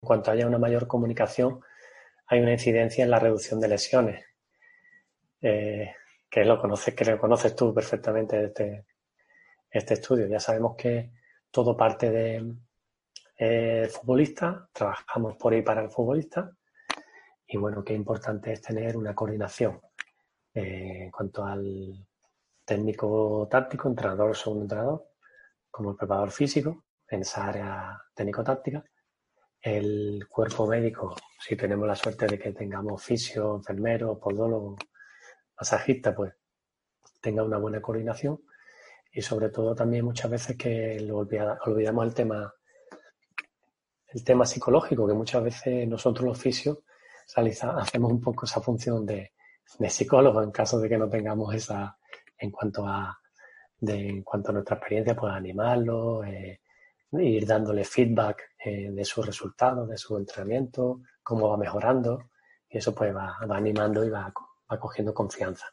cuanto haya una mayor comunicación, hay una incidencia en la reducción de lesiones. Eh, que lo conoces, que lo conoces tú perfectamente este, este estudio. Ya sabemos que todo parte de eh, futbolista, trabajamos por ahí para el futbolista y bueno, qué importante es tener una coordinación eh, en cuanto al técnico táctico, entrenador o segundo entrenador, como el preparador físico en esa área técnico-táctica, el cuerpo médico, si tenemos la suerte de que tengamos fisio, enfermero, podólogo, masajista, pues tenga una buena coordinación. Y sobre todo también muchas veces que lo olvidamos el tema el tema psicológico, que muchas veces nosotros los fisios hacemos un poco esa función de, de psicólogo en caso de que no tengamos esa en cuanto a en cuanto a nuestra experiencia, pues animarlo, eh, ir dándole feedback eh, de sus resultados, de su entrenamiento, cómo va mejorando, y eso pues va, va animando y va, va cogiendo confianza.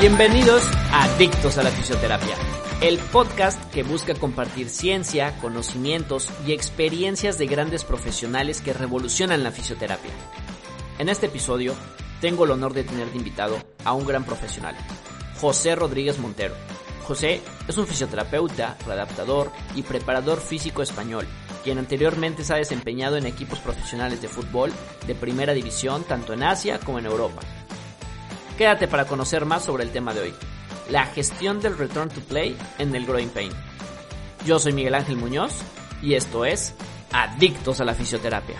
Bienvenidos a Adictos a la Fisioterapia, el podcast que busca compartir ciencia, conocimientos y experiencias de grandes profesionales que revolucionan la fisioterapia. En este episodio tengo el honor de tener de invitado a un gran profesional, José Rodríguez Montero. José es un fisioterapeuta, readaptador y preparador físico español, quien anteriormente se ha desempeñado en equipos profesionales de fútbol de primera división tanto en Asia como en Europa Quédate para conocer más sobre el tema de hoy, la gestión del return to play en el growing pain. Yo soy Miguel Ángel Muñoz y esto es Adictos a la Fisioterapia.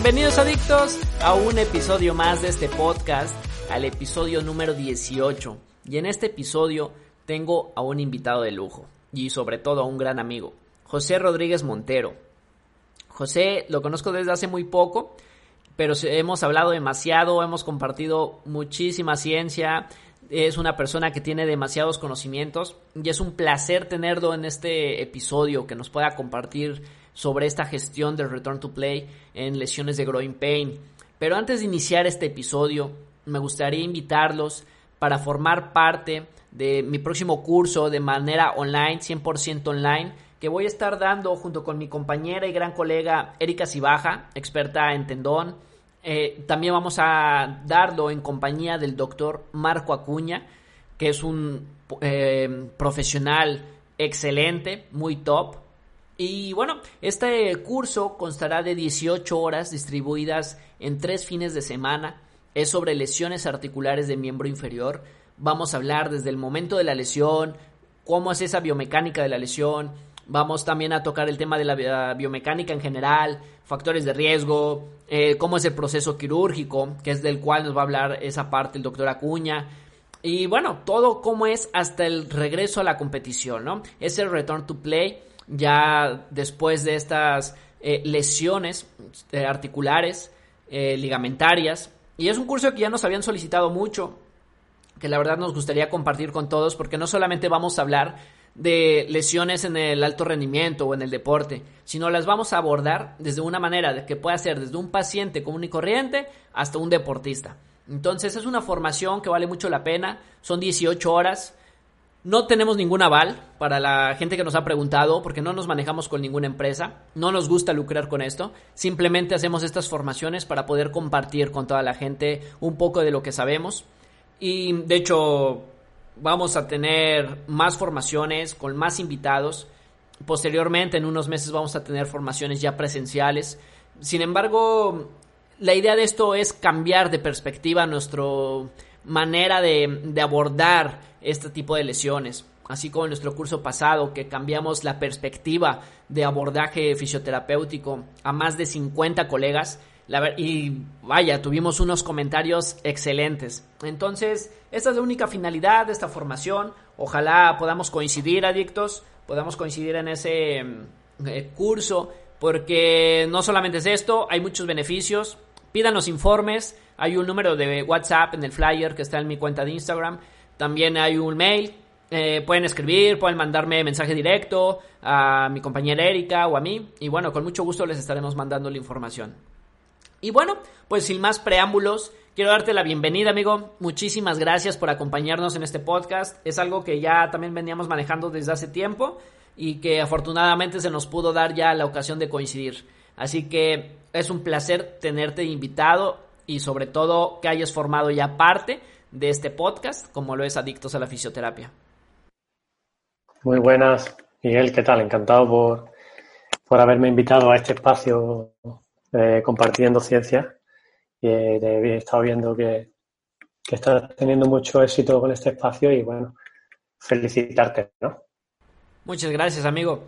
Bienvenidos adictos a un episodio más de este podcast, al episodio número 18. Y en este episodio tengo a un invitado de lujo y sobre todo a un gran amigo, José Rodríguez Montero. José lo conozco desde hace muy poco, pero hemos hablado demasiado, hemos compartido muchísima ciencia, es una persona que tiene demasiados conocimientos y es un placer tenerlo en este episodio que nos pueda compartir sobre esta gestión del return to play en lesiones de growing pain. Pero antes de iniciar este episodio, me gustaría invitarlos para formar parte de mi próximo curso de manera online, 100% online, que voy a estar dando junto con mi compañera y gran colega Erika Cibaja, experta en tendón. Eh, también vamos a darlo en compañía del doctor Marco Acuña, que es un eh, profesional excelente, muy top, y bueno, este curso constará de 18 horas distribuidas en tres fines de semana. Es sobre lesiones articulares de miembro inferior. Vamos a hablar desde el momento de la lesión, cómo es esa biomecánica de la lesión. Vamos también a tocar el tema de la biomecánica en general, factores de riesgo, eh, cómo es el proceso quirúrgico, que es del cual nos va a hablar esa parte el doctor Acuña. Y bueno, todo cómo es hasta el regreso a la competición, ¿no? Es el return to play ya después de estas eh, lesiones eh, articulares, eh, ligamentarias. Y es un curso que ya nos habían solicitado mucho, que la verdad nos gustaría compartir con todos, porque no solamente vamos a hablar de lesiones en el alto rendimiento o en el deporte, sino las vamos a abordar desde una manera que pueda ser desde un paciente común y corriente hasta un deportista. Entonces es una formación que vale mucho la pena, son 18 horas, no tenemos ningún aval para la gente que nos ha preguntado, porque no nos manejamos con ninguna empresa, no nos gusta lucrar con esto, simplemente hacemos estas formaciones para poder compartir con toda la gente un poco de lo que sabemos. Y de hecho, vamos a tener más formaciones con más invitados. Posteriormente, en unos meses, vamos a tener formaciones ya presenciales. Sin embargo, la idea de esto es cambiar de perspectiva nuestra manera de, de abordar este tipo de lesiones. Así como en nuestro curso pasado, que cambiamos la perspectiva de abordaje fisioterapéutico a más de 50 colegas. y vaya, tuvimos unos comentarios excelentes. Entonces, esta es la única finalidad de esta formación. Ojalá podamos coincidir, adictos, podamos coincidir en ese eh, curso, porque no solamente es esto, hay muchos beneficios. Pidan los informes, Hay un número de WhatsApp en el flyer que está en mi cuenta de Instagram. También hay un mail. Eh, pueden escribir, pueden mandarme mensaje directo a mi compañera Erika o a mí. Y bueno, con mucho gusto les estaremos mandando la información. Y bueno, pues sin más preámbulos, quiero darte la bienvenida, amigo. Muchísimas gracias por acompañarnos en este podcast. Es algo que ya también veníamos manejando desde hace tiempo y que afortunadamente se nos pudo dar ya la ocasión de coincidir. Así que es un placer tenerte invitado y sobre todo que hayas formado ya parte de este podcast, como lo es Adictos a la Fisioterapia. Muy buenas, Miguel, ¿qué tal? Encantado por, por haberme invitado a este espacio eh, compartiendo ciencia. Y eh, he estado viendo que, que estás teniendo mucho éxito con este espacio y bueno, felicitarte, ¿no? Muchas gracias, amigo.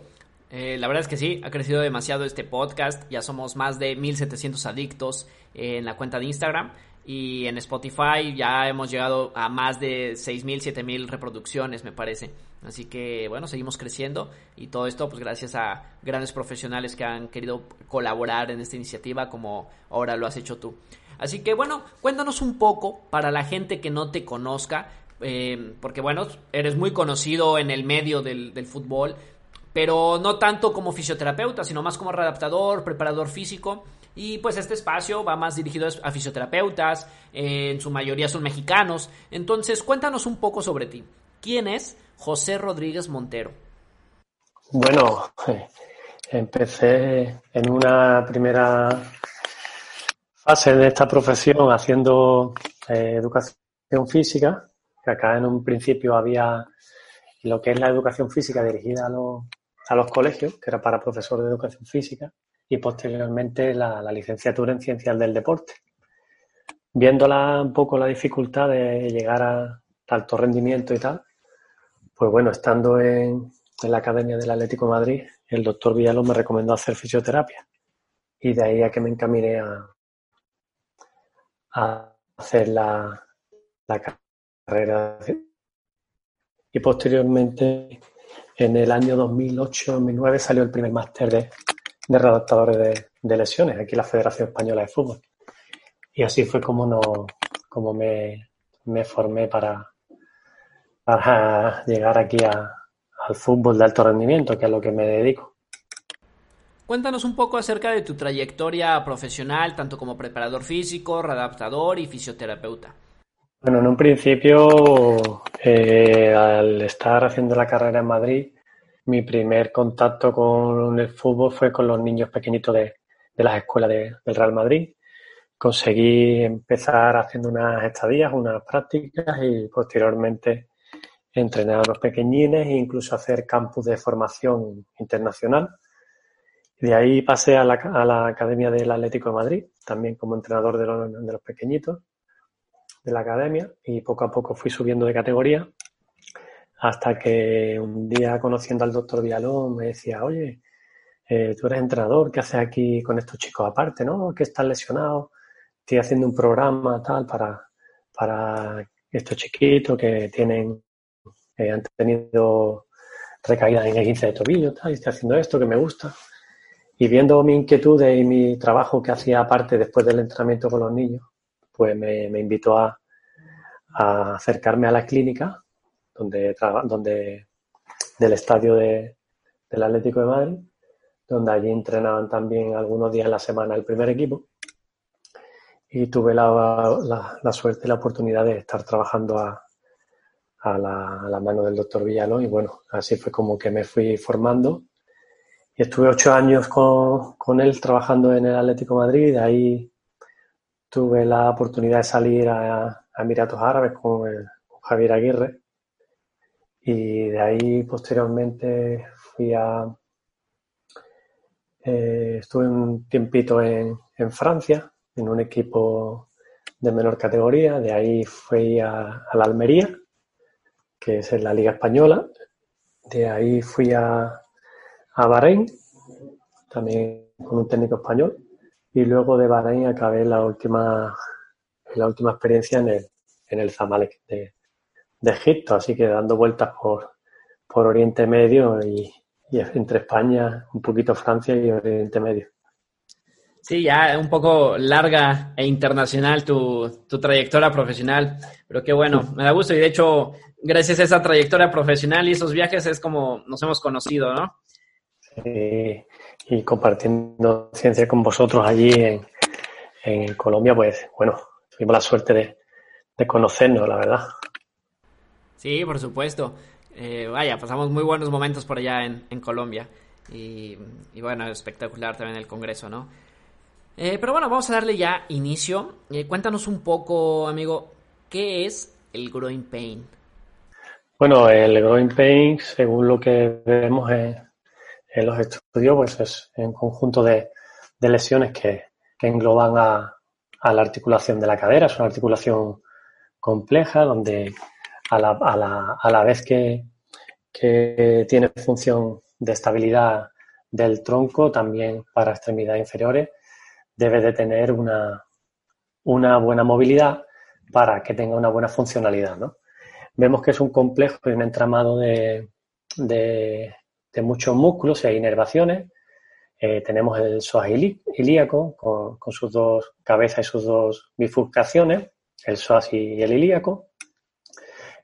Eh, la verdad es que sí, ha crecido demasiado este podcast. Ya somos más de 1700 adictos en la cuenta de Instagram. Y en Spotify ya hemos llegado a más de 6000, 7000 reproducciones, me parece. Así que bueno, seguimos creciendo y todo esto pues gracias a grandes profesionales que han querido colaborar en esta iniciativa como ahora lo has hecho tú. Así que bueno, cuéntanos un poco para la gente que no te conozca, eh, porque bueno, eres muy conocido en el medio del, fútbol, pero no tanto como fisioterapeuta, sino más como readaptador, preparador físico. Y pues este espacio va más dirigido a fisioterapeutas, en su mayoría son mexicanos. Entonces, cuéntanos un poco sobre ti. ¿Quién es José Rodríguez Montero? Bueno, empecé en una primera fase de esta profesión haciendo eh, educación física que acá en un principio había lo que es la educación física dirigida a los, a los colegios, que era para profesor de educación física, y posteriormente la, licenciatura en ciencias del deporte. Viéndola un poco la dificultad de llegar a alto rendimiento y tal, pues bueno, estando en, en la Academia del Atlético de Madrid, el doctor Villalón me recomendó hacer fisioterapia. Y de ahí a que me encaminé a, a hacer la, la y posteriormente, en el año 2008-2009, salió el primer máster de, de redactadores de, lesiones, aquí en la Federación Española de Fútbol. Y así fue como, como me, formé para, para llegar aquí al fútbol de alto rendimiento, que es a lo que me dedico. Cuéntanos un poco acerca de tu trayectoria profesional, tanto como preparador físico, redactador y fisioterapeuta. Bueno, en un principio, eh, al estar haciendo la carrera en Madrid, mi primer contacto con el fútbol fue con los niños pequeñitos de, las escuelas del Real Madrid. Conseguí empezar haciendo unas estadías, unas prácticas y posteriormente entrenar a los pequeñines e incluso hacer campus de formación internacional. De ahí pasé a la, Academia del Atlético de Madrid, también como entrenador de los pequeñitos de la academia y poco a poco fui subiendo de categoría hasta que un día conociendo al doctor Vialón me decía, oye, eh, tú eres entrenador, ¿qué haces aquí con estos chicos aparte, no? Que están lesionados, estoy haciendo un programa tal para, para estos chiquitos que tienen, eh, han tenido recaídas en 15 de tobillo, tal, y estoy haciendo esto que me gusta. Y viendo mi inquietud y mi trabajo que hacía aparte después del entrenamiento con los niños, pues me, invitó a, acercarme a la clínica donde, donde del estadio de, del Atlético de Madrid, donde allí entrenaban también algunos días a la semana el primer equipo. Y tuve la, la, suerte y la oportunidad de estar trabajando a, a, la, mano del doctor Villalón y bueno, así fue como que me fui formando. Y estuve ocho años con, con él trabajando en el Atlético Madrid, de ahí tuve la oportunidad de salir a, Emiratos Árabes con, Javier Aguirre. Y de ahí posteriormente fui a... Eh, estuve un tiempito en, Francia, en un equipo de menor categoría, de ahí fui a, la Almería, que es en la Liga Española, de ahí fui a, a Bahrein, también con un técnico español, y luego de Bahrein acabé la última, la última experiencia en el, en el Zamalek de, Egipto, así que dando vueltas por, por Oriente Medio y, entre España, un poquito Francia y Oriente Medio. Sí, ya un poco larga e internacional tu, tu trayectoria profesional, pero qué bueno, me da gusto y de hecho, gracias a esa trayectoria profesional y esos viajes es como nos hemos conocido, ¿no? Sí, y compartiendo ciencia con vosotros allí en, en Colombia, pues bueno, tuvimos la suerte de, de conocernos, la verdad. Sí, por supuesto. Eh, vaya, pasamos muy buenos momentos por allá en, en Colombia. Y, y, bueno, espectacular también el Congreso, ¿no? Eh, pero bueno, vamos a darle ya inicio. Eh, cuéntanos un poco, amigo, ¿qué es el growing pain? Bueno, el growing pain, según lo que vemos en, en los estudios, pues es un conjunto de, de lesiones que, que engloban a, a, la articulación de la cadera. Es una articulación compleja donde a la, a la, a la vez que, que tiene función de estabilidad del tronco, también para extremidades inferiores, debe de tener una, una buena movilidad para que tenga una buena funcionalidad. ¿no? Vemos que es un complejo y un entramado de, de, muchos músculos y hay inervaciones. Eh, tenemos el psoas ilíaco con, sus dos cabezas y sus dos bifurcaciones, el psoas y el ilíaco.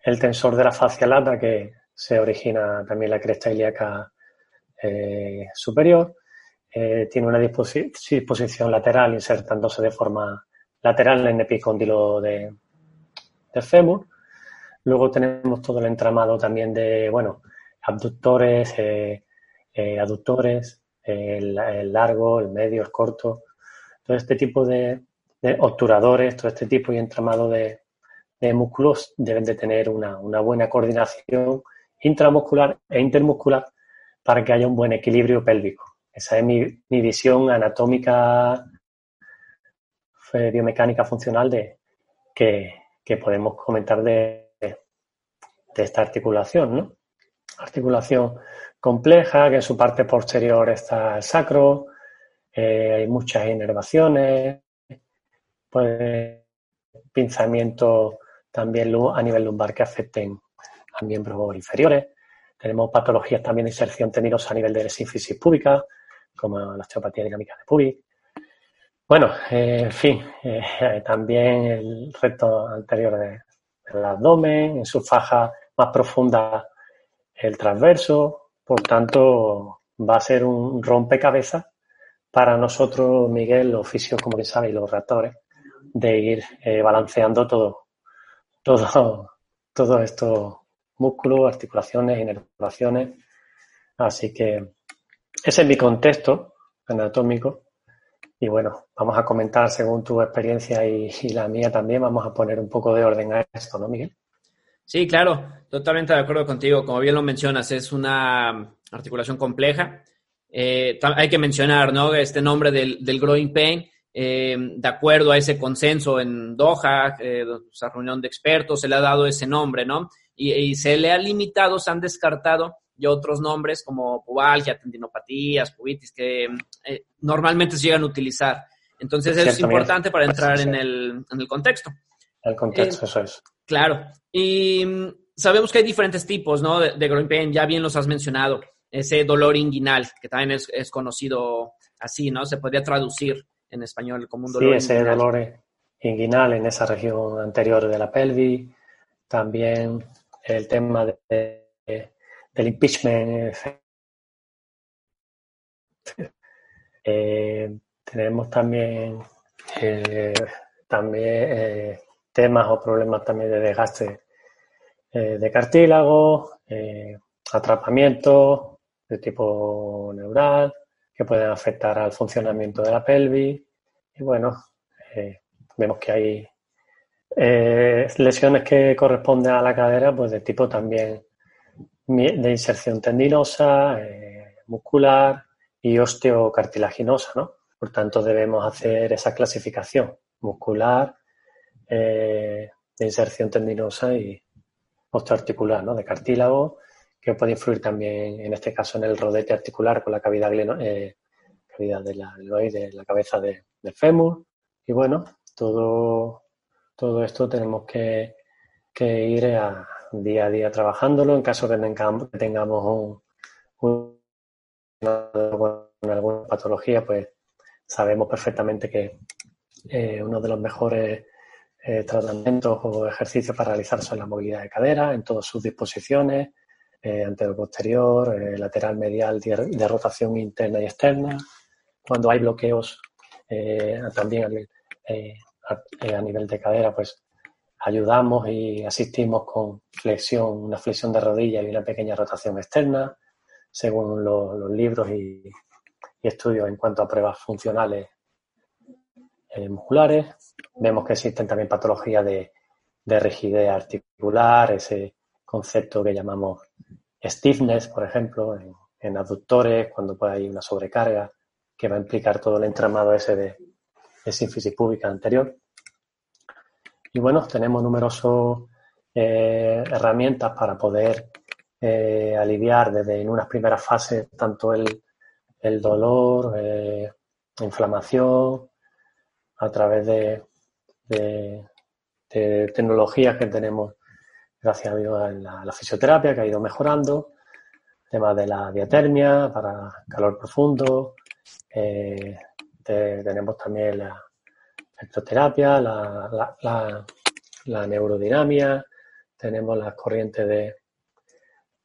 El tensor de la fascia lata que se origina también la cresta ilíaca eh, superior. Eh, tiene una disposi disposición lateral insertándose de forma lateral en el epicóndilo de, de fémur. Luego tenemos todo el entramado también de, bueno, abductores, aductores, el, largo, el medio, el corto. Todo este tipo de, obturadores, todo este tipo y entramado de, músculos deben de tener una, buena coordinación intramuscular e intermuscular para que haya un buen equilibrio pélvico. Esa es mi, visión anatómica, biomecánica funcional de, que, que podemos comentar de, de, esta articulación, ¿no? Articulación compleja, que en su parte posterior está el sacro, eh, hay muchas inervaciones, pues pinzamiento también a nivel lumbar que afecten a miembros inferiores. Tenemos patologías también de inserción tendinosa a nivel de sínfisis púbica, como la osteopatía dinámica de pubis. Bueno, eh, en fin, eh, también el reto anterior de, del abdomen, en su faja más profunda el transverso, por tanto va a ser un rompecabezas para nosotros, Miguel, los fisios, como bien sabéis, los reactores, de ir eh, balanceando todo, todo, todo esto músculos, articulaciones, inervaciones. Así que ese es mi contexto anatómico. Y bueno, vamos a comentar según tu experiencia y, y, la mía también, vamos a poner un poco de orden a esto, ¿no, Miguel? Sí, claro, totalmente de acuerdo contigo. Como bien lo mencionas, es una articulación compleja. Eh, hay que mencionar, ¿no? Este nombre del, del growing pain, eh, de acuerdo a ese consenso en Doha, eh, esa reunión de expertos, se le ha dado ese nombre, ¿no? Y, y se le ha limitado, se han descartado y otros nombres como pubalgia, tendinopatías, pubitis, que eh, normalmente se llegan a utilizar. Entonces es importante para entrar en el, en el contexto. El contexto, eh, eso es. Claro. Y mm, sabemos que hay diferentes tipos, ¿no? De, de growing pain, ya bien los has mencionado. Ese dolor inguinal, que también es, es conocido así, ¿no? Se podría traducir en español como un dolor Sí, ese inguinal. dolor inguinal en esa región anterior de la pelvis. También el tema de del impeachment. Eh, tenemos también, eh, también eh, temas o problemas también de desgaste eh, de cartílago, eh, atrapamiento de tipo neural, que pueden afectar al funcionamiento de la pelvis. Y bueno, eh, vemos que hay lesiones que corresponden a la cadera, pues de tipo también de inserción tendinosa, eh, muscular y osteocartilaginosa, ¿no? Por tanto, debemos hacer esa clasificación muscular, eh, de inserción tendinosa y osteoarticular, ¿no? De cartílago, que puede influir también, en este caso, en el rodete articular con la cavidad, eh, cavidad de la la cabeza de, del fémur. Y bueno, todo, todo esto tenemos que, que ir a, día a día trabajándolo. En caso que tengamos, que tengamos un, alguna patología, pues sabemos perfectamente que eh, uno de los mejores eh, tratamientos o ejercicios para realizar son la movilidad de cadera en todas sus disposiciones, eh, anterior-posterior, eh, lateral medial de, rotación interna y externa. Cuando hay bloqueos también a, nivel de cadera, pues ayudamos y asistimos con flexión, una flexión de rodilla y una pequeña rotación externa, según los libros y, estudios en cuanto a pruebas funcionales eh, musculares. Vemos que existen también patologías de, rigidez articular, ese concepto que llamamos stiffness, por ejemplo, en, en aductores, cuando puede haber una sobrecarga que va a implicar todo el entramado ese de, de sínfisis pública anterior. Y bueno, tenemos numerosas eh, herramientas para poder eh, aliviar desde en unas primeras fases tanto el, dolor, eh, inflamación, a través de, tecnologías que tenemos, gracias a Dios, la, fisioterapia, que ha ido mejorando, temas de la diatermia para calor profundo, eh, tenemos también la electroterapia, la, la, neurodinamia, tenemos las corrientes de,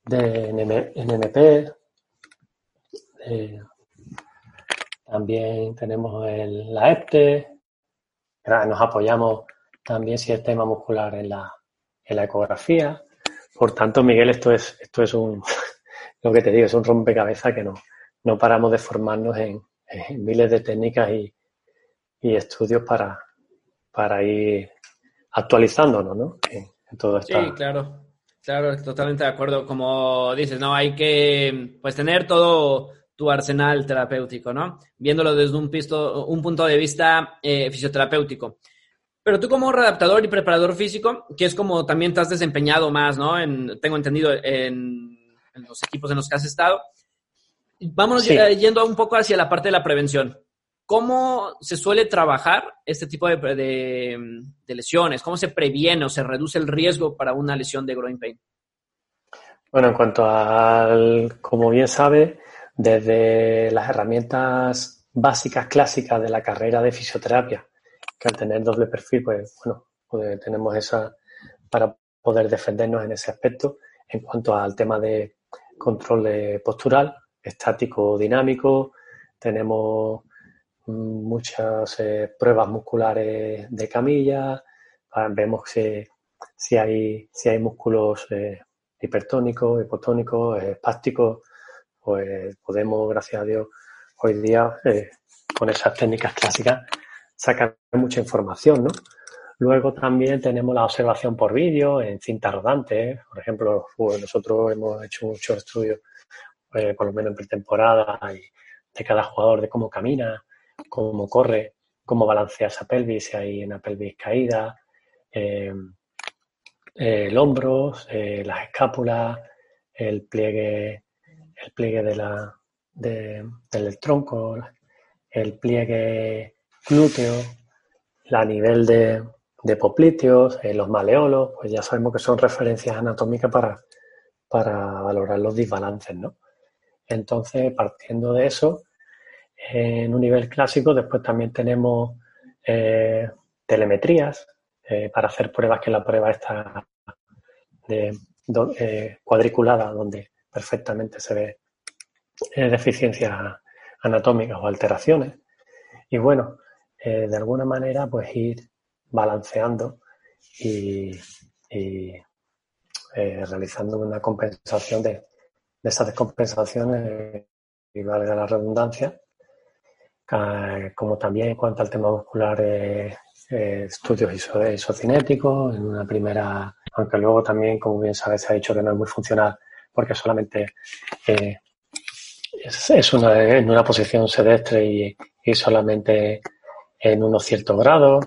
de NMP, eh, también tenemos la EPTE, nos apoyamos también si el tema muscular en la, en la ecografía. Por tanto, Miguel, esto es, esto es un, lo que te digo, es un rompecabezas que no, no paramos de formarnos en, miles de técnicas y, y estudios para, para ir actualizándonos, ¿no? En, todo esto. Sí, claro. Claro, totalmente de acuerdo. Como dices, ¿no? Hay que pues tener todo tu arsenal terapéutico, ¿no? Viéndolo desde un, pisto, un punto de vista eh, fisioterapéutico. Pero tú como readaptador y preparador físico, que es como también te has desempeñado más, ¿no? En, tengo entendido en, los equipos en los que has estado. Vamos yendo un poco hacia la parte de la prevención. ¿Cómo se suele trabajar este tipo de, de, lesiones? ¿Cómo se previene o se reduce el riesgo para una lesión de groin pain? Bueno, en cuanto al, como bien sabe, desde las herramientas básicas clásicas de la carrera de fisioterapia, que al tener doble perfil, pues bueno, pues tenemos esa para poder defendernos en ese aspecto. En cuanto al tema de control postural, estático, dinámico, tenemos muchas eh, pruebas musculares de camilla, vemos si, si, hay, si hay músculos eh, hipertónicos, hipotónicos, espásticos, pues podemos, gracias a Dios, hoy día eh, con esas técnicas clásicas sacar mucha información, ¿no? Luego también tenemos la observación por vídeo en cinta rodante. Por ejemplo, pues nosotros hemos hecho muchos estudios, por lo menos en pretemporada, de cada jugador, de cómo camina, cómo corre, cómo balancea esa pelvis, si hay una pelvis caída, eh, el hombro, eh, las escápulas, el pliegue, el pliegue de la, del tronco, el pliegue glúteo, a nivel de, de popliteos, eh, los maleolos, pues ya sabemos que son referencias anatómicas para, para valorar los desbalances, ¿no? Entonces, partiendo de eso, en un nivel clásico. Después también tenemos eh, telemetrías eh, para hacer pruebas que la prueba está cuadriculada, donde perfectamente se ve deficiencias anatómicas o alteraciones. Y bueno, de alguna manera, pues ir balanceando y, realizando una compensación de, de esas descompensaciones, y valga la redundancia, eh, como también en cuanto al tema muscular, eh, eh, estudios isocinéticos en una primera, aunque luego también, como bien sabes, se ha dicho que no es muy funcional porque solamente es, una, en una posición sedestre y, solamente en unos ciertos grados.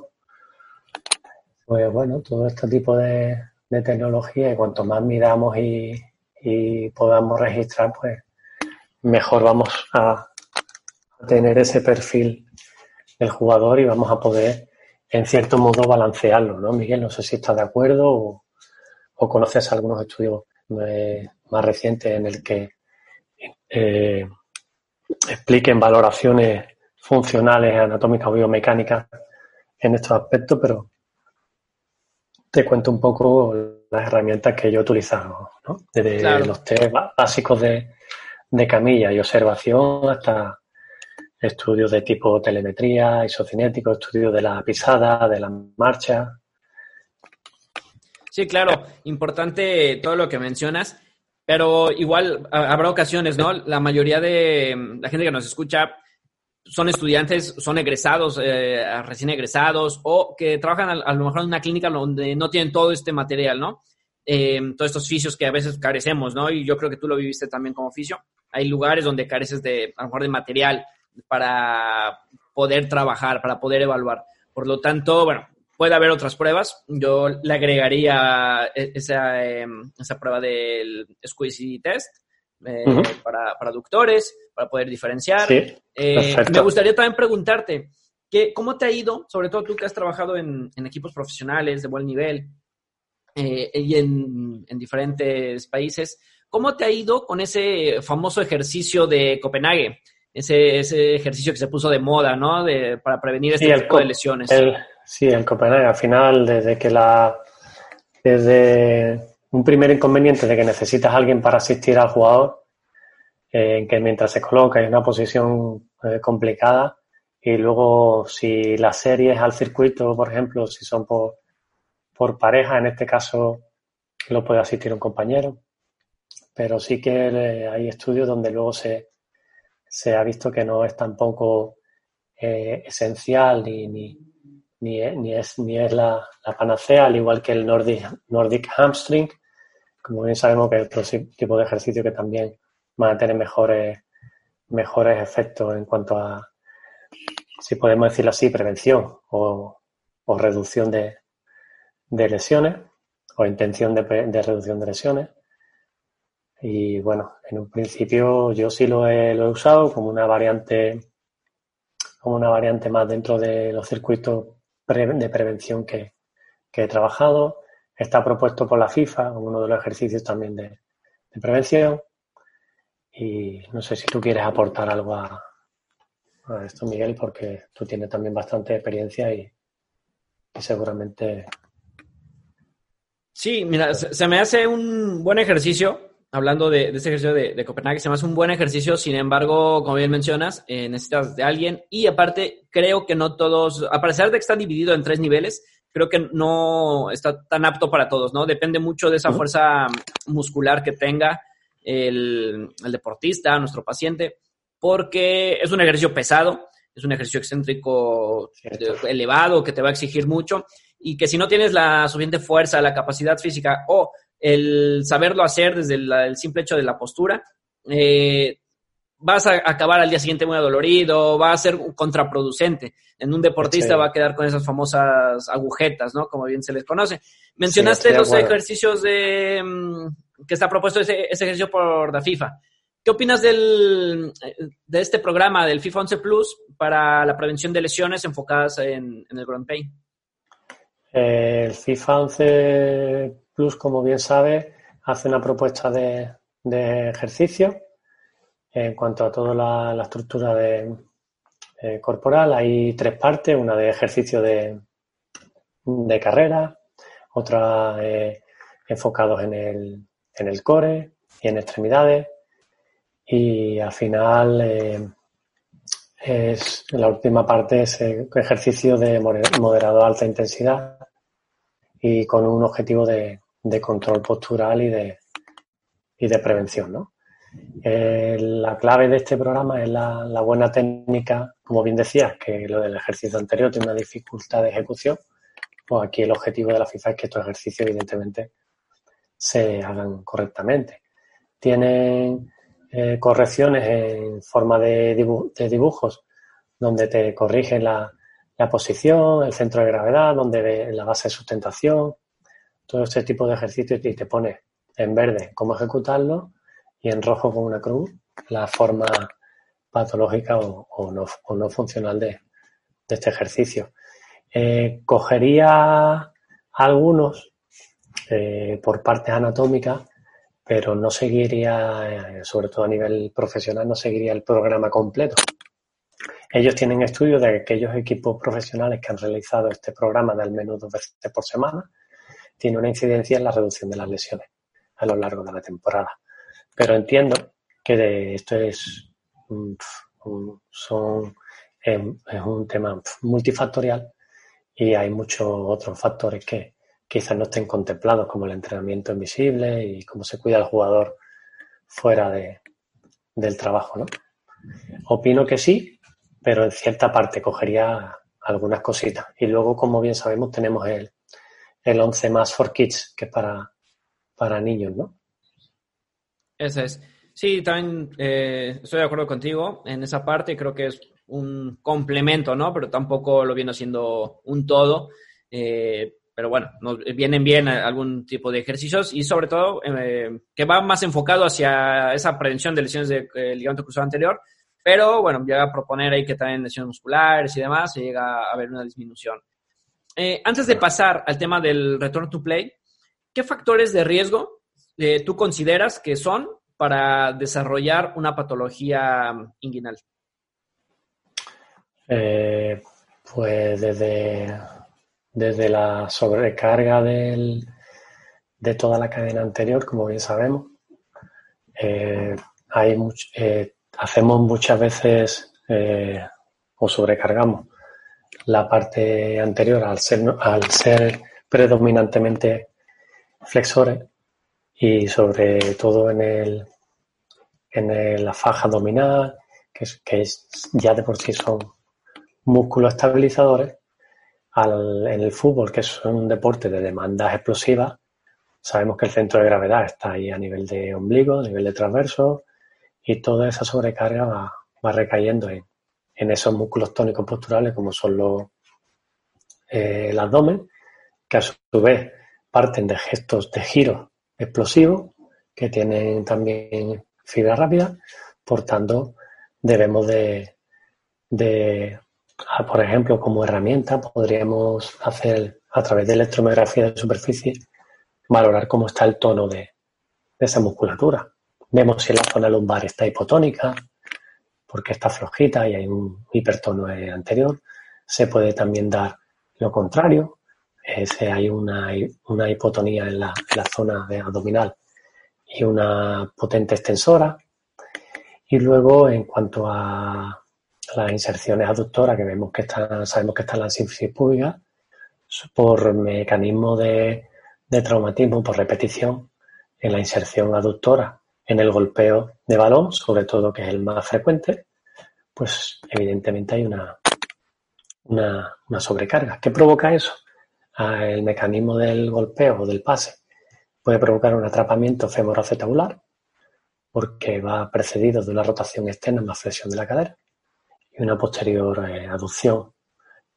Pues bueno, todo este tipo de, tecnología y cuanto más miramos y, y podamos registrar, pues mejor vamos a, tener ese perfil del jugador y vamos a poder, en cierto modo, balancearlo, ¿no, Miguel? No sé si estás de acuerdo o, conoces algunos estudios eh, más recientes en el que eh, expliquen valoraciones funcionales, anatómicas o biomecánicas en estos aspectos, pero te cuento un poco las herramientas que yo he utilizado, ¿no? desde los test básicos de, de camilla y observación hasta estudios de tipo telemetría, isocinético, estudios de la pisada, de la marcha. Sí, claro, importante todo lo que mencionas, pero igual habrá ocasiones, ¿no? La mayoría de la gente que nos escucha son estudiantes, son egresados, eh, recién egresados, o que trabajan a, lo mejor en una clínica donde no tienen todo este material, ¿no? Eh, todos estos oficios que a veces carecemos, ¿no? Y yo creo que tú lo viviste también como oficio. Hay lugares donde careces de, a lo mejor de material para poder trabajar, para poder evaluar. Por lo tanto, bueno, puede haber otras pruebas. Yo le agregaría e, esa, em, esa prueba del squeezy test eh, para, para, doctores, para poder diferenciar. Eh, me gustaría también preguntarte, que, ¿cómo te ha ido, sobre todo tú que has trabajado en, equipos profesionales de buen nivel eh, y en, en, diferentes países, ¿cómo te ha ido con ese famoso ejercicio de Copenhague? Ese, ese ejercicio que se puso de moda, ¿no? De, para prevenir este tipo de lesiones. Sí, el Copenhague, al final, desde que la... Desde un primer inconveniente de que necesitas a alguien para asistir al jugador, eh, que mientras se coloca en una posición eh, complicada y luego si las series al circuito, por ejemplo, si son por, por pareja, en este caso lo puede asistir un compañero, pero sí que eh, hay estudios donde luego se, se ha visto que no es tampoco esencial ni, ni, ni, es, ni es la, panacea, al igual que el Nordic, Nordic Hamstring, como bien sabemos que es otro tipo de ejercicio que también van a tener mejores, mejores efectos en cuanto a, si podemos decirlo así, prevención o, reducción de, lesiones o intención de, reducción de lesiones. Y bueno, en un principio yo sí lo he, lo he usado como una variante como una variante más dentro de los circuitos de prevención que, que he trabajado Está propuesto por la FIFA como uno de los ejercicios también de, prevención. Y no sé si tú quieres aportar algo a, esto, Miguel, porque tú tienes también bastante experiencia y, seguramente. Sí, mira, se, me hace un buen ejercicio, hablando de, ese ejercicio de, Copenhague, se me hace un buen ejercicio, sin embargo, como bien mencionas, eh, necesitas de alguien. Y aparte creo que no todos, a pesar de que está dividido en tres niveles, creo que no está tan apto para todos, ¿no? Depende mucho de esa fuerza muscular que tenga el, deportista, nuestro paciente, porque es un ejercicio pesado, es un ejercicio excéntrico elevado que te va a exigir mucho y que si no tienes la suficiente fuerza, la capacidad física o el saberlo hacer desde el, simple hecho de la postura, eh, vas a acabar al día siguiente muy adolorido, va a ser contraproducente. En un deportista va a quedar con esas famosas agujetas, ¿no? Como bien se les conoce. Mencionaste los ejercicios de mm, que está propuesto ese, ejercicio por la FIFA. ¿Qué opinas del, de este programa del FIFA 11 Plus para la prevención de lesiones enfocadas en, el Grand Pain? El FIFA 11 Plus, como bien sabe, hace una propuesta de, de ejercicio en cuanto a toda la, estructura eh, corporal, hay tres partes, una de ejercicio de, carrera, otra eh, enfocados en el, en el core y en extremidades, y al final eh, es, la última parte es ejercicio de moderado a alta intensidad y con un objetivo de, de control postural y de, y de prevención, ¿no? Eh, la clave de este programa es la, buena técnica, como bien decías, que lo del ejercicio anterior tiene una dificultad de ejecución. Pues aquí el objetivo de la FIFA es que estos ejercicios, evidentemente, se hagan correctamente. Tienen eh, correcciones en forma de, dibujos donde te corrigen la, posición, el centro de gravedad, donde la base de sustentación, todo este tipo de ejercicios y te pone en verde cómo ejecutarlo y en rojo con una cruz la forma patológica o, no, funcional de, este ejercicio. Eh, cogería algunos eh, por partes anatómicas, pero no seguiría, eh, sobre todo a nivel profesional, no seguiría el programa completo. ellos tienen estudios de aquellos equipos profesionales que han realizado este programa de al menos dos veces por semana, tiene una incidencia en la reducción de las lesiones a lo largo de la temporada. Pero entiendo que esto es son, em, es un tema multifactorial y hay muchos otros factores que quizás no estén contemplados, como el entrenamiento invisible y cómo se cuida el jugador fuera de, del trabajo. ¿no? Opino que sí, pero en cierta parte cogería algunas cositas. Y luego, como bien sabemos, tenemos el, el 11 más for kids, que para, para niños, ¿no? Ese es. Sí, también eh, estoy de acuerdo contigo en esa parte. Creo que es un complemento, ¿no? Pero tampoco lo viene haciendo un todo. Eh, pero bueno, vienen bien algún tipo de ejercicios y sobre todo eh, que va más enfocado hacia esa prevención de lesiones de ligamento cruzado anterior. Pero bueno, llega a proponer ahí que también lesiones musculares y demás, se llega a haber una disminución. Antes de pasar al tema del return to play, ¿qué factores de riesgo tú consideras que son para desarrollar una patología inguinal? Eh, pues desde, desde la sobrecarga del, de toda la cadena anterior, como bien sabemos, eh, hay eh, hacemos muchas veces o sobrecargamos la parte anterior al ser, al ser predominantemente flexores y sobre todo en, el, en la faja abdominal, que, es, que es, ya de por sí son músculos estabilizadores. Al, en el fútbol, que es un deporte de demandas explosivas, sabemos que el centro de gravedad está ahí a nivel de ombligo, a nivel de transverso, y toda esa sobrecarga va, va recayendo en, en, esos músculos tónicos posturales, como son los, eh, el abdomen, que a su vez parten de gestos de giro explosivos que tienen también fibra rápida, por tanto debemos de, de ah, por ejemplo, como herramienta podríamos hacer a través de electromiografía de superficie valorar cómo está el tono de, de esa musculatura. Vemos si la zona lumbar está hipotónica, porque está flojita y hay un hipertono anterior. Se puede también dar lo contrario, si hay una, una hipotonía en la, zona abdominal y una potente extensora. Y luego, en cuanto a las inserciones aductoras, que vemos que están, sabemos que están las sínfisis públicas, por mecanismo de, de traumatismo, por repetición, en la inserción aductora, en el golpeo de balón, sobre todo que es el más frecuente, pues evidentemente hay una, una, sobrecarga. ¿Qué provoca eso? el mecanismo del golpeo o del pase puede provocar un atrapamiento femoroacetabular porque va precedido de una rotación externa más flexión de la cadera y una posterior eh, aducción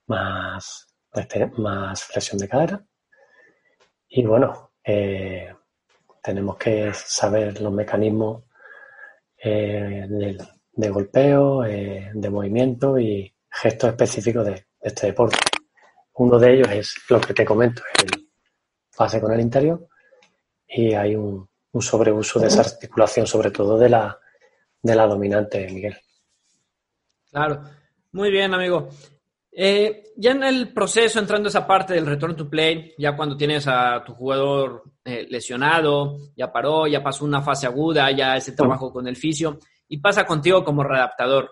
más, este, más flexión de cadera. Y bueno, eh, tenemos que saber los mecanismos eh, de, golpeo, de movimiento y gestos específicos de este deporte. Uno de ellos es lo que te comento, el pase con el interior y hay un, sobreuso de esa articulación, sobre todo de la, de la dominante, Miguel. Claro, muy bien, amigo. Eh, ya en el proceso, entrando a esa parte del return to play, ya cuando tienes a tu jugador eh, lesionado, ya paró, ya pasó una fase aguda, ya ese trabajo con el fisio, y pasa contigo como readaptador.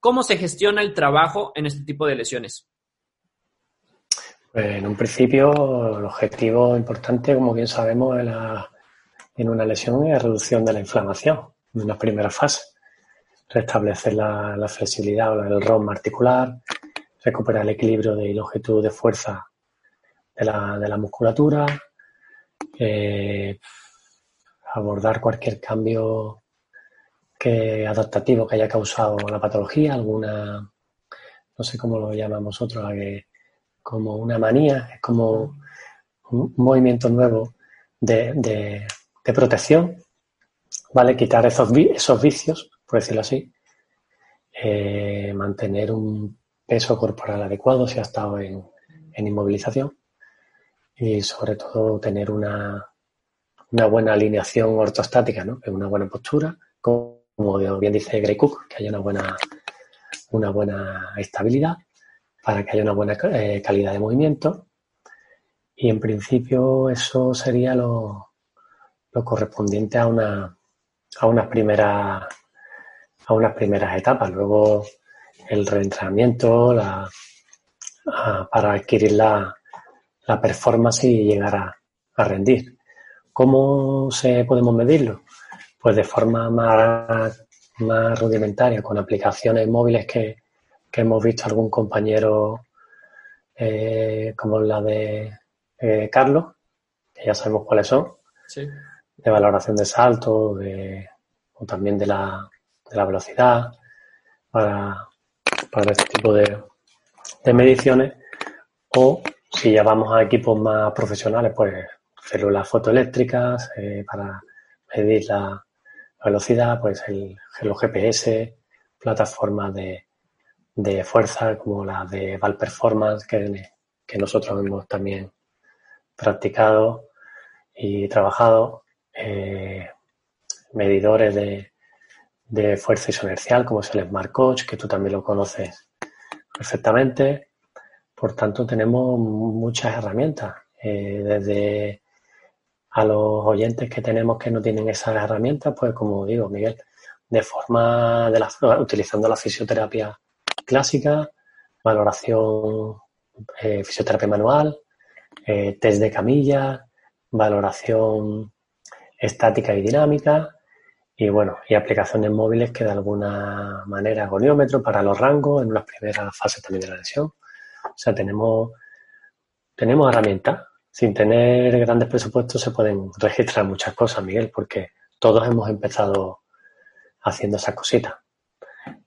¿Cómo se gestiona el trabajo en este tipo de lesiones? en un principio, el objetivo importante, como bien sabemos, en, una lesión es la reducción de la inflamación en una primera fase. Restablecer la, flexibilidad o el ROM articular, recuperar el equilibrio de longitud de fuerza de la, musculatura, eh, abordar cualquier cambio que, adaptativo que haya causado la patología, alguna, no sé cómo lo llamamos nosotros, a que como una manía, es como un movimiento nuevo de, protección, ¿vale? Quitar esos, esos vicios, por decirlo así, eh, mantener un peso corporal adecuado si ha estado en, inmovilización y sobre todo tener una, una buena alineación ortostática, ¿no? una buena postura, como bien dice Gray Cook, que haya una buena una buena estabilidad, para que haya una buena eh, calidad de movimiento. Y en principio eso sería lo, correspondiente a una a unas primeras a unas primeras etapas. Luego el reentrenamiento la, para adquirir la, la, performance y llegar a, a rendir. ¿Cómo se podemos medirlo? Pues de forma más, más rudimentaria, con aplicaciones móviles que, hemos visto algún compañero eh, como la de eh, Carlos, que ya sabemos cuáles son, de valoración de salto, de, o también de la, de la velocidad, para, para este tipo de, de mediciones, o si ya vamos a equipos más profesionales, pues células fotoeléctricas eh, para medir la velocidad, pues el, los GPS, plataformas de, de fuerza como la de Val Performance que, que nosotros hemos también practicado y trabajado, eh, medidores de, de fuerza isonercial como es el Smart Coach, que tú también lo conoces perfectamente. Por tanto, tenemos muchas herramientas, eh, desde a los oyentes que tenemos que no tienen esas herramientas, pues como digo, Miguel, de forma de la, utilizando la fisioterapia clásica, valoración, eh, fisioterapia manual, eh, test de camilla, valoración estática y dinámica, y bueno, y aplicaciones móviles que de alguna manera goniómetro para los rangos en las primeras fases también de la lesión. O sea, tenemos, tenemos herramientas sin tener grandes presupuestos se pueden registrar muchas cosas, Miguel, porque todos hemos empezado haciendo esas cositas.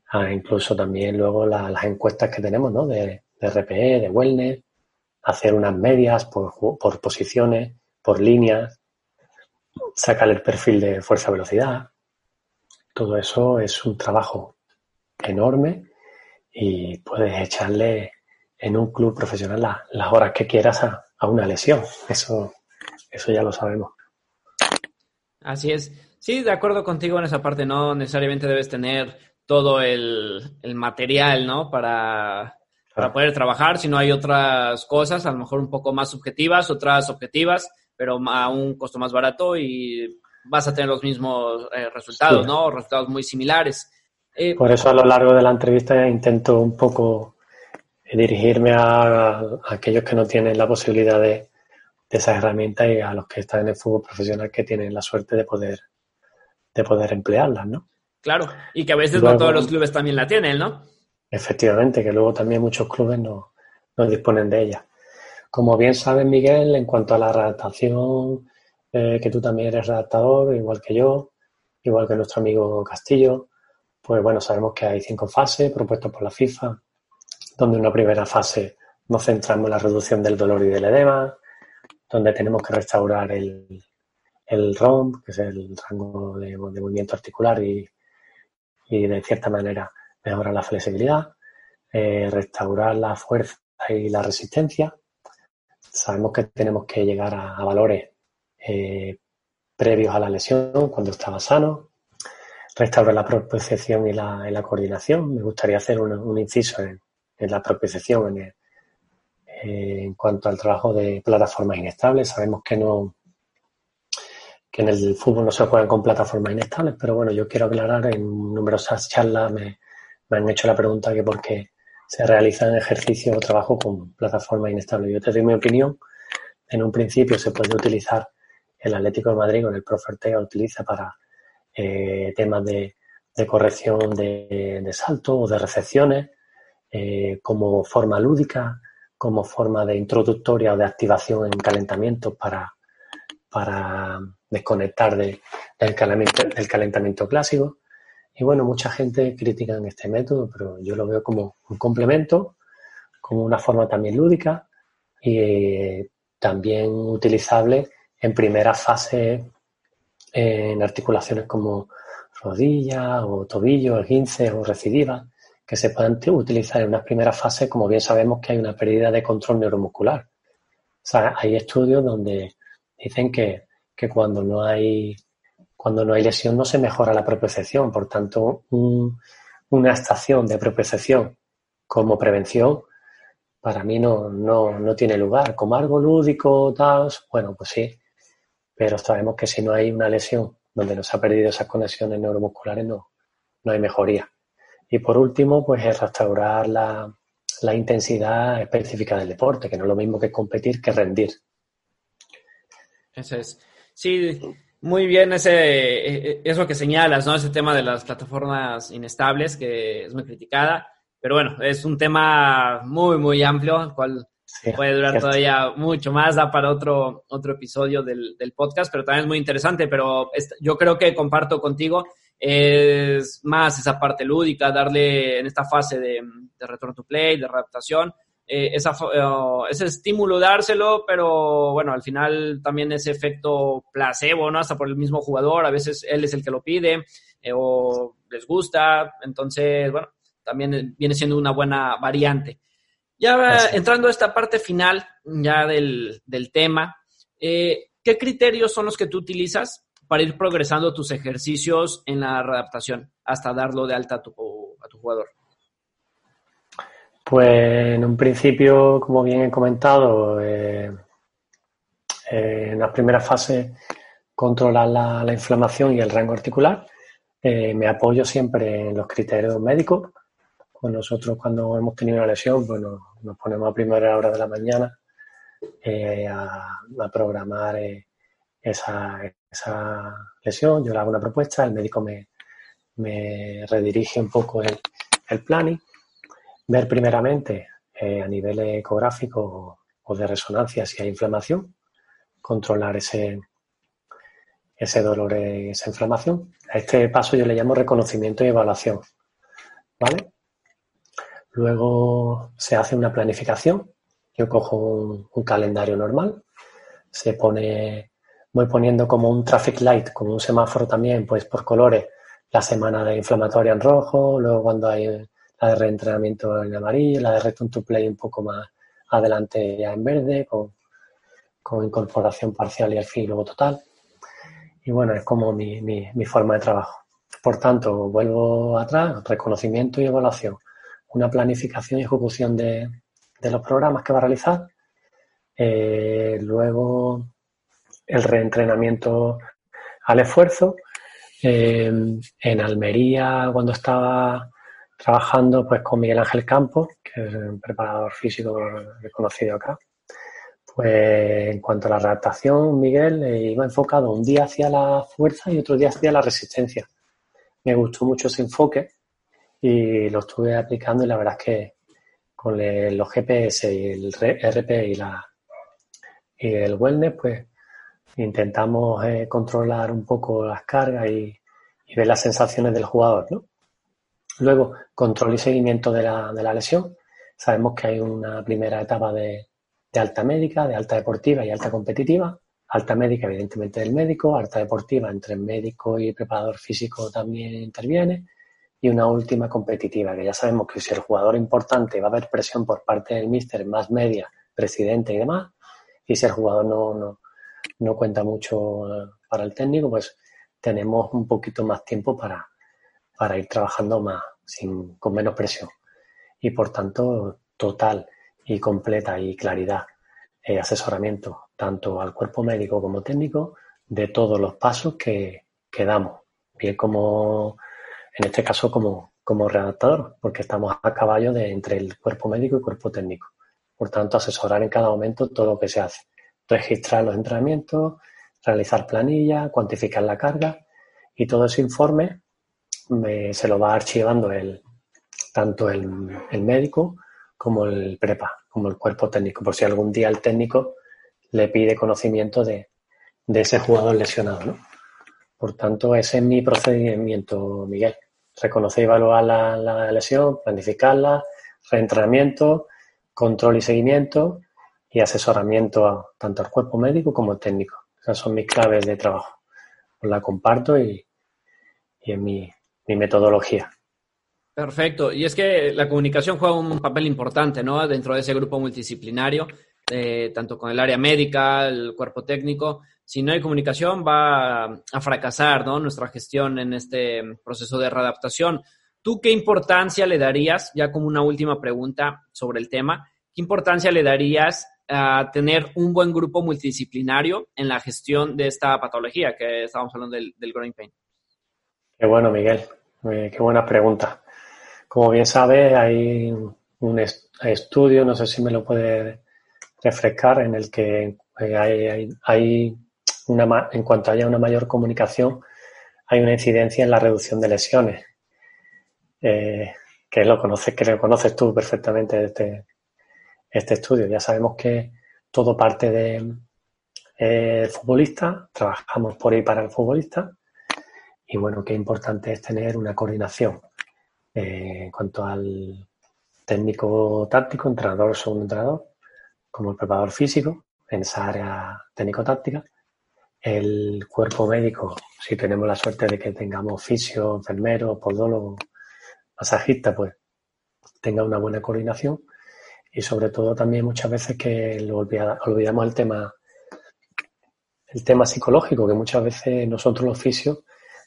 Ah, incluso también luego las encuestas que tenemos, ¿no? De, RPE, de wellness, hacer unas medias por, por posiciones, por líneas, sacar el perfil de fuerza-velocidad. Todo eso es un trabajo enorme y puedes echarle en un club profesional las horas que quieras a, a una lesión. Eso, eso ya lo sabemos. Así es. Sí, de acuerdo contigo en esa parte. No necesariamente debes tener todo el, material, ¿no? Para, para poder trabajar, sino hay otras cosas, a lo mejor un poco más subjetivas, otras objetivas, pero a un costo más barato y vas a tener los mismos eh, resultados, ¿no? Resultados muy similares. Eh, Por eso a lo largo de la entrevista intento un poco dirigirme a, aquellos que no tienen la posibilidad de, esas herramientas y a los que están en el fútbol profesional que tienen la suerte de poder, de poder emplearlas, ¿no? Claro, y que a veces no todos los clubes también la tienen, ¿no? Efectivamente, que luego también muchos clubes no, disponen de ella. Como bien sabes, Miguel, en cuanto a la redactación, eh, que tú también eres redactador, igual que yo, igual que nuestro amigo Castillo, pues bueno, sabemos que hay cinco fases propuestas por la FIFA donde en una primera fase nos centramos en la reducción del dolor y del edema, donde tenemos que restaurar el, ROM, que es el rango de, movimiento articular y, de cierta manera mejorar la flexibilidad, eh, restaurar la fuerza y la resistencia. Sabemos que tenemos que llegar a, valores eh, previos a la lesión cuando estaba sano, restaurar la propiocepción y la, coordinación. Me gustaría hacer un inciso en, en la propiciación en, eh, en cuanto al trabajo de plataformas inestables. Sabemos que no que en el fútbol no se juegan con plataformas inestables, pero bueno, yo quiero aclarar, en numerosas charlas me, han hecho la pregunta que por qué se realizan ejercicios o trabajo con plataformas inestables. Yo te doy mi opinión. En un principio se puede utilizar el Atlético de Madrid con el Profertea utiliza para eh, temas de, corrección de, de salto o de recepciones eh, como forma lúdica, como forma de introductoria o de activación en calentamiento para, para desconectar del, calentamiento, clásico. Y bueno, mucha gente critica en este método, pero yo lo veo como un complemento, como una forma también lúdica y eh, también utilizable en primera fase en articulaciones como rodilla o tobillo, esguince o recidiva, que se puedan utilizar en una primera fase, como bien sabemos que hay una pérdida de control neuromuscular. O sea, hay estudios donde dicen que, cuando no hay cuando no hay lesión no se mejora la propiocepción. Por tanto, una estación de propiocepción como prevención, para mí no, no, no tiene lugar. Como algo lúdico, tal, bueno, pues sí, pero sabemos que si no hay una lesión donde no se ha perdido esas conexiones neuromusculares, no, no hay mejoría. Y por último, pues es restaurar la, la intensidad específica del deporte, que no es lo mismo que competir que rendir. Eso es. Sí, muy bien ese, e, e, eso que señalas, ¿no? Ese tema de las plataformas inestables, que es muy criticada. Pero bueno, es un tema muy, muy amplio, el cual puede durar todavía mucho más, da para otro, otro episodio del, del, podcast, pero también es muy interesante. Pero yo creo que comparto contigo es más esa parte lúdica, darle en esta fase de, de return to play, de adaptación, eh, esa, eh, ese estímulo dárselo, pero bueno, al final también ese efecto placebo, ¿no? Hasta por el mismo jugador, a veces él es el que lo pide eh, o les gusta, entonces, bueno, también viene siendo una buena variante. Ya entrando a esta parte final ya del, del tema, ¿qué criterios son los que tú utilizas para ir progresando tus ejercicios en la readaptación hasta darlo de alta a tu, a tu jugador? Pues en un principio, como bien he comentado, eh, eh, en la primera fase controlar la, inflamación y el rango articular. Eh, me apoyo siempre en los criterios médicos. Pues nosotros cuando hemos tenido una lesión, pues nos, ponemos a primera hora de la mañana a, programar esa, esa lesión, yo le hago una propuesta, el médico me, me redirige un poco el, el planning, ver primeramente eh, a nivel ecográfico o de resonancia si hay inflamación, controlar ese, ese dolor, esa inflamación. A este paso yo le llamo reconocimiento y evaluación. ¿Vale? Luego se hace una planificación. Yo cojo un, un calendario normal, se pone voy poniendo como un traffic light, como un semáforo también, pues por colores, la semana de inflamatoria en rojo, luego cuando hay la de reentrenamiento en amarillo, la de return to play un poco más adelante ya en verde, con, incorporación parcial y al fin luego total. Y bueno, es como mi, mi, forma de trabajo. Por tanto, vuelvo atrás, reconocimiento y evaluación, una planificación y ejecución de, de los programas que va a realizar. Eh, luego el reentrenamiento al esfuerzo. Eh, en Almería, cuando estaba trabajando pues con Miguel Ángel Campos, que es un preparador físico reconocido acá, pues en cuanto a la redactación, Miguel eh, iba enfocado un día hacia la fuerza y otro día hacia la resistencia. Me gustó mucho ese enfoque y lo estuve aplicando y la verdad es que con los GPS y el RP y, la, y el wellness, pues intentamos eh, controlar un poco las cargas y, ver las sensaciones del jugador, ¿no? Luego, control y seguimiento de la, de la lesión. Sabemos que hay una primera etapa de, alta médica, de alta deportiva y alta competitiva. Alta médica, evidentemente, del médico. Alta deportiva, entre médico y preparador físico también interviene. Y una última competitiva, que ya sabemos que si el jugador importante va a haber presión por parte del míster, más media, presidente y demás, y si el jugador no, no, no cuenta mucho eh, para el técnico, pues tenemos un poquito más tiempo para, para ir trabajando más, sin, con menos presión. Y por tanto, total y completa y claridad, eh, asesoramiento tanto al cuerpo médico como técnico de todos los pasos que, que damos, bien como, en este caso, como, como redactador, porque estamos a caballo de entre el cuerpo médico y cuerpo técnico. Por tanto, asesorar en cada momento todo lo que se hace registrar los entrenamientos, realizar planilla, cuantificar la carga y todo ese informe se lo va archivando el, tanto el, médico como el prepa, como el cuerpo técnico, por si algún día el técnico le pide conocimiento de, ese jugador lesionado. Por tanto, ese es mi procedimiento, Miguel. Reconocer y evaluar la, la lesión, planificarla, reentrenamiento, control y seguimiento y asesoramiento tanto al cuerpo médico como técnico. Esas son mis claves de trabajo. Os la comparto y, y en mi, mi, metodología. Perfecto. Y es que la comunicación juega un papel importante, ¿no? Dentro de ese grupo multidisciplinario, eh, tanto con el área médica, el cuerpo técnico. Si no hay comunicación, va a fracasar, ¿no? Nuestra gestión en este proceso de readaptación. ¿tú qué importancia le darías, ya como una última pregunta sobre el tema, qué importancia le darías a tener un buen grupo multidisciplinario en la gestión de esta patología que estábamos hablando del, del growing pain? Qué bueno, Miguel. Eh, qué buena pregunta. Como bien sabes, hay un estudio, no sé si me lo puede refrescar, en el que eh, hay, hay, una, en cuanto haya una mayor comunicación, hay una incidencia en la reducción de lesiones. Eh, que lo conoces, que lo conoces tú perfectamente este, este estudio. Ya sabemos que todo parte de eh, futbolista, trabajamos por ahí para el futbolista y bueno, qué importante es tener una coordinación eh, en cuanto al técnico táctico, entrenador, segundo entrenador, como el preparador físico en esa área técnico-táctica, el cuerpo médico, si tenemos la suerte de que tengamos fisio, enfermero, podólogo, masajista, pues tenga una buena coordinación y sobre todo también muchas veces que lo olvidamos el tema el tema psicológico, que muchas veces nosotros los fisios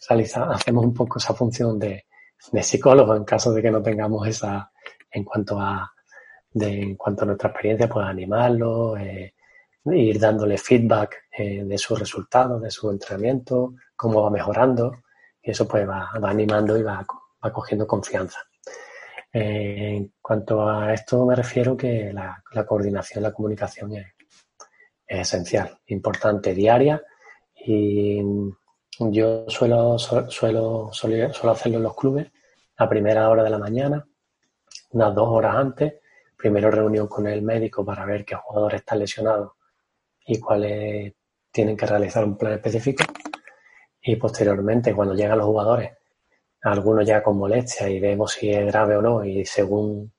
hacemos un poco esa función de, de psicólogo en caso de que no tengamos esa en cuanto a de, en cuanto a nuestra experiencia, pues animarlo, eh, ir dándole feedback eh, de sus resultados, de su entrenamiento, cómo va mejorando, y eso pues va, va animando y va, va cogiendo confianza. Eh, en cuanto a esto me refiero que la, coordinación, la comunicación es, esencial, importante, diaria. Y yo suelo, suelo, suelo, hacerlo en los clubes a primera hora de la mañana, unas dos horas antes, primero reunión con el médico para ver qué jugadores están lesionados y cuáles tienen que realizar un plan específico. Y posteriormente cuando llegan los jugadores algunos ya con molestia y vemos si es grave o no y según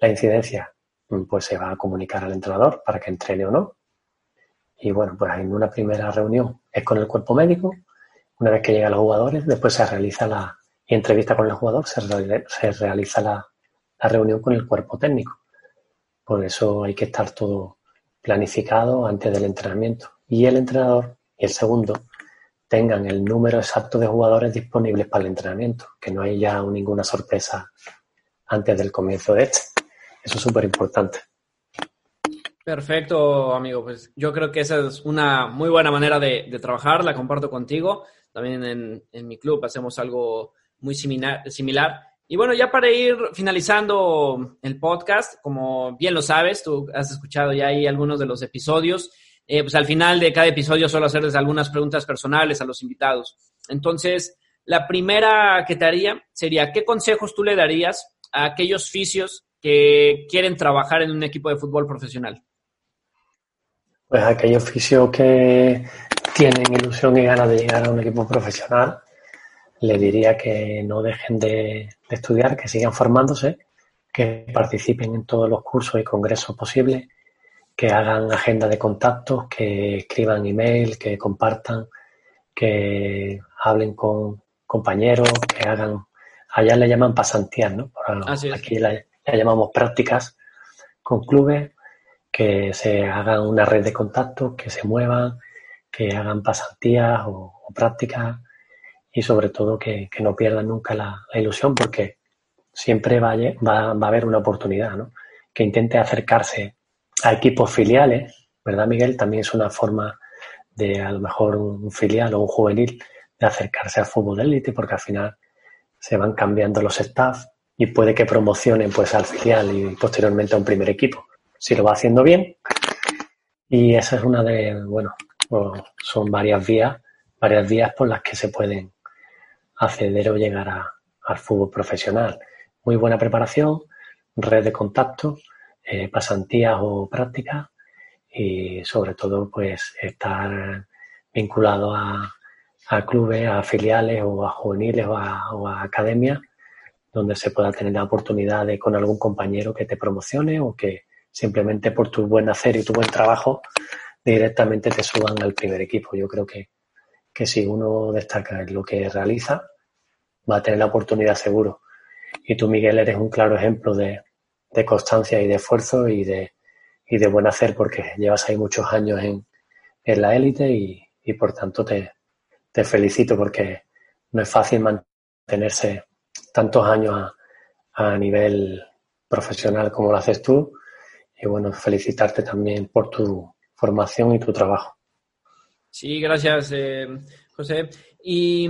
la incidencia pues se va a comunicar al entrenador para que entrene o no. Y bueno, pues en una primera reunión es con el cuerpo médico, una vez que llegan los jugadores, después se realiza la entrevista con el jugador, se, realiza la, la reunión con el cuerpo técnico. Por eso hay que estar todo planificado antes del entrenamiento. Y el entrenador, el segundo, tengan el número exacto de jugadores disponibles para el entrenamiento, que no haya ninguna sorpresa antes del comienzo de este. Eso es súper importante. Perfecto, amigo. Pues yo creo que esa es una muy buena manera de, trabajar, la comparto contigo. También en, mi club hacemos algo muy similar, similar. Y bueno, ya para ir finalizando el podcast, como bien lo sabes, tú has escuchado ya ahí algunos de los episodios. Eh, pues al final de cada episodio suelo hacerles algunas preguntas personales a los invitados. Entonces, la primera que te haría sería, ¿qué consejos tú le darías a aquellos fisios que quieren trabajar en un equipo de fútbol profesional? Pues a aquellos fisios que tienen ilusión y ganas de llegar a un equipo profesional, le diría que no dejen de estudiar, que sigan formándose, que participen en todos los cursos y congresos posibles que hagan agenda de contactos, que escriban email, que compartan, que hablen con compañeros, que hagan, allá le llaman pasantías, ¿no? aquí le, llamamos prácticas con clubes, que se hagan una red de contactos, que se muevan, que hagan pasantías o, prácticas y sobre todo que, no pierdan nunca la, ilusión porque siempre va, va, va, a haber una oportunidad, ¿no? Que intente acercarse a equipos filiales, ¿verdad, Miguel? También es una forma de a lo mejor un filial o un juvenil de acercarse al fútbol de élite, porque al final se van cambiando los staff y puede que promocionen pues al filial y posteriormente a un primer equipo, si lo va haciendo bien. Y esa es una de, bueno, son varias vías, varias vías por las que se pueden acceder o llegar al fútbol profesional. Muy buena preparación, red de contactos eh, pasantías o prácticas y sobre todo pues estar vinculado a, clubes, a filiales o a juveniles o a, academias donde se pueda tener la oportunidad de con algún compañero que te promocione o que simplemente por tu buen hacer y tu buen trabajo directamente te suban al primer equipo. Yo creo que, que si uno destaca en lo que realiza, va a tener la oportunidad seguro. Y tú, Miguel, eres un claro ejemplo de, de constancia y de esfuerzo y de, y de buen hacer porque llevas ahí muchos años en, en la élite y, y, por tanto te, te felicito porque no es fácil mantenerse tantos años a, nivel profesional como lo haces tú. Y bueno, felicitarte también por tu formación y tu trabajo. Sí, gracias, eh, José. Y,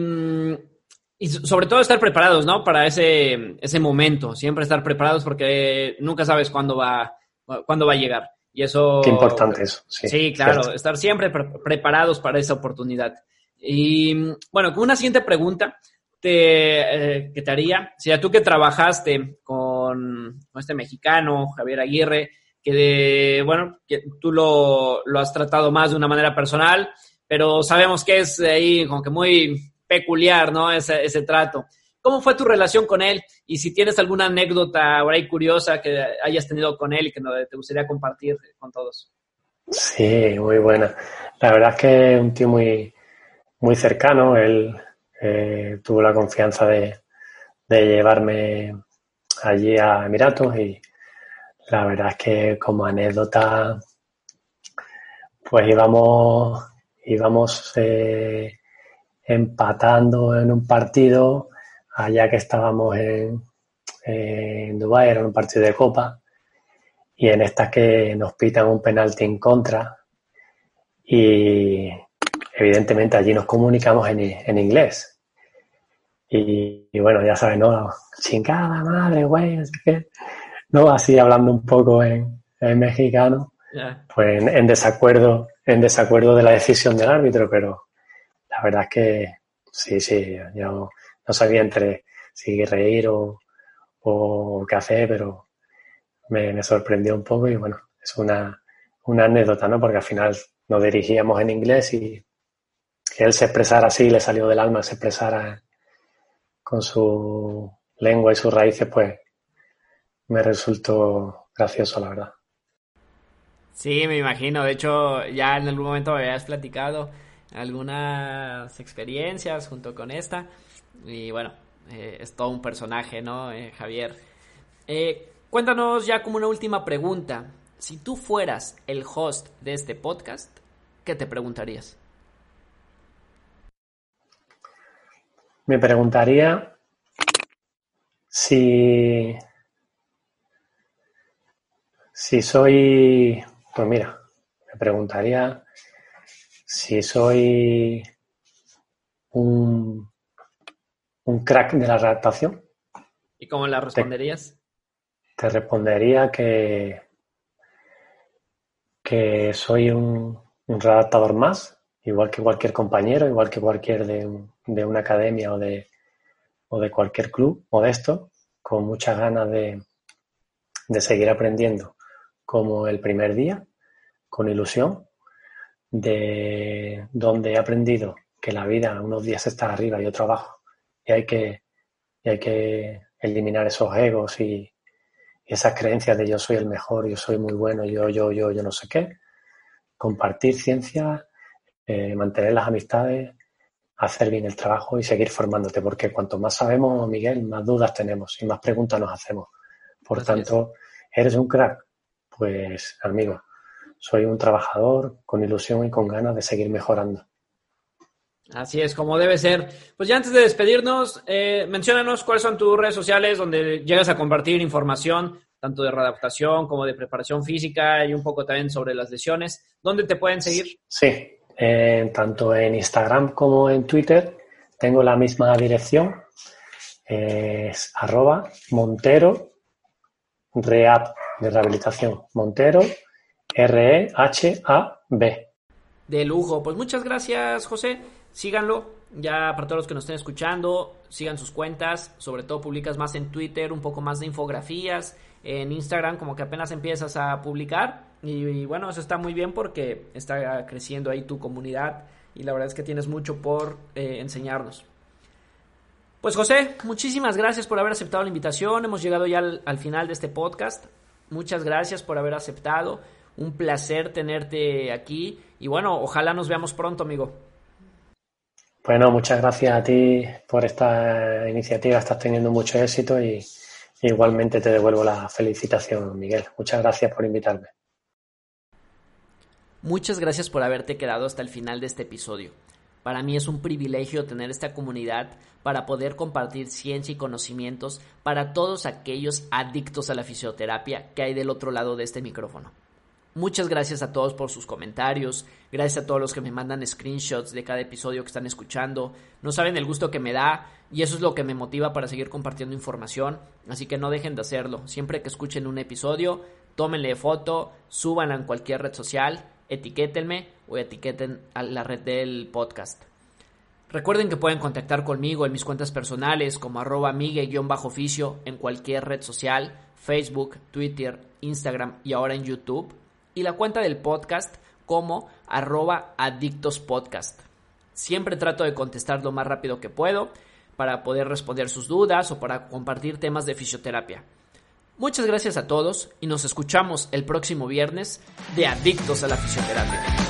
y, sobre todo estar preparados, ¿no? Para ese, ese momento, siempre estar preparados porque nunca sabes cuándo va, cuándo va a llegar. Y eso... Qué importante eso. Sí, claro, estar siempre preparados para esa oportunidad. Y bueno, con una siguiente pregunta te, eh, que te haría, si tú que trabajaste con, este mexicano, Javier Aguirre, que de, bueno, que tú lo, lo, has tratado más de una manera personal, pero sabemos que es ahí como que muy peculiar, ¿no? Ese, ese trato. ¿Cómo fue tu relación con él? Y si tienes alguna anécdota ahora ahí curiosa que hayas tenido con él y que te gustaría compartir con todos. Sí, muy buena. La verdad es que es un tío muy, muy cercano. Él eh, tuvo la confianza de, llevarme allí a Emiratos y la verdad es que como anécdota, pues íbamos, íbamos eh, empatando en un partido allá que estábamos en, en Dubái, era un partido de copa, y en estas que nos pitan un penalti en contra, y evidentemente allí nos comunicamos en, inglés. Y, bueno, ya sabes, ¿no? Chingada madre, güey, así que, ¿no? Así hablando un poco en, mexicano, pues en, desacuerdo, en desacuerdo de la decisión del árbitro, pero la verdad es que sí, sí, yo no sabía entre si reír o, o qué hacer, pero me, sorprendió un poco y bueno, es una, una anécdota, ¿no? Porque al final nos dirigíamos en inglés y que él se expresara así, le salió del alma, se expresara con su lengua y sus raíces, pues me resultó gracioso, la verdad. Sí, me imagino. De hecho, ya en algún momento me habías platicado algunas experiencias junto con esta. Y bueno, eh, es todo un personaje, ¿no, eh, Javier? Eh, cuéntanos ya como una última pregunta. Si tú fueras el host de este podcast, ¿qué te preguntarías? Me preguntaría si, si soy, pues mira, me preguntaría si soy un un crack de la redactación. ¿Y cómo la responderías? Te, respondería que, que soy un, redactador más, igual que cualquier compañero, igual que cualquier de, de una academia o de, o de cualquier club modesto, con muchas ganas de, de seguir aprendiendo como el primer día, con ilusión, de donde he aprendido que la vida unos días está arriba y otro abajo, y hay que, hay que eliminar esos egos y, esas creencias de yo soy el mejor, yo soy muy bueno, yo, yo, yo, yo no sé qué. Compartir ciencia, eh, mantener las amistades, hacer bien el trabajo y seguir formándote, porque cuanto más sabemos, Miguel, más dudas tenemos y más preguntas nos hacemos. Por tanto, ¿eres un crack? Pues, amigo, soy un trabajador con ilusión y con ganas de seguir mejorando. Así es, como debe ser. Pues ya antes de despedirnos, eh, menciónanos cuáles son tus redes sociales donde llegas a compartir información, tanto de readaptación como de preparación física y un poco también sobre las lesiones. ¿Dónde te pueden seguir? Sí, tanto en Instagram como en Twitter tengo la misma dirección. es arroba Montero Rehab de rehabilitación. Montero R-E-H-A-B. De lujo. Pues muchas gracias, José síganlo. Ya para todos los que nos estén escuchando, sigan sus cuentas. Sobre todo publicas más en Twitter, un poco más de infografías. En Instagram como que apenas empiezas a publicar. Y, bueno, eso está muy bien porque está creciendo ahí tu comunidad. Y la verdad es que tienes mucho por eh, enseñarnos. Pues José, muchísimas gracias por haber aceptado la invitación. Hemos llegado ya al final de este podcast. Muchas gracias por haber aceptado. Un placer tenerte aquí. Y bueno, ojalá nos veamos pronto, amigo. Bueno, muchas gracias a ti por esta iniciativa. Estás teniendo mucho éxito y igualmente te devuelvo la felicitación, Miguel. Muchas gracias por invitarme. Muchas gracias por haberte quedado hasta el final de este episodio. Para mí es un privilegio tener esta comunidad para poder compartir ciencia y conocimientos para todos aquellos adictos a la fisioterapia que hay del otro lado de este micrófono. Muchas gracias a todos por sus comentarios, gracias a todos los que me mandan screenshots de cada episodio que están escuchando. No saben el gusto que me da y eso es lo que me motiva para seguir compartiendo información, así que no dejen de hacerlo. Siempre que escuchen un episodio, tómenle foto, súbanla en cualquier red social, etiquétenme o etiqueten a la red del podcast. Recuerden que pueden contactar conmigo en mis cuentas personales como arroba migue-oficio en cualquier red social, Facebook, Twitter, Instagram y ahora en YouTube y la cuenta del podcast como arroba adictospodcast. Siempre trato de contestar lo más rápido que puedo para poder responder sus dudas o para compartir temas de fisioterapia. Muchas gracias a todos y nos escuchamos el próximo viernes de Adictos a la Fisioterapia.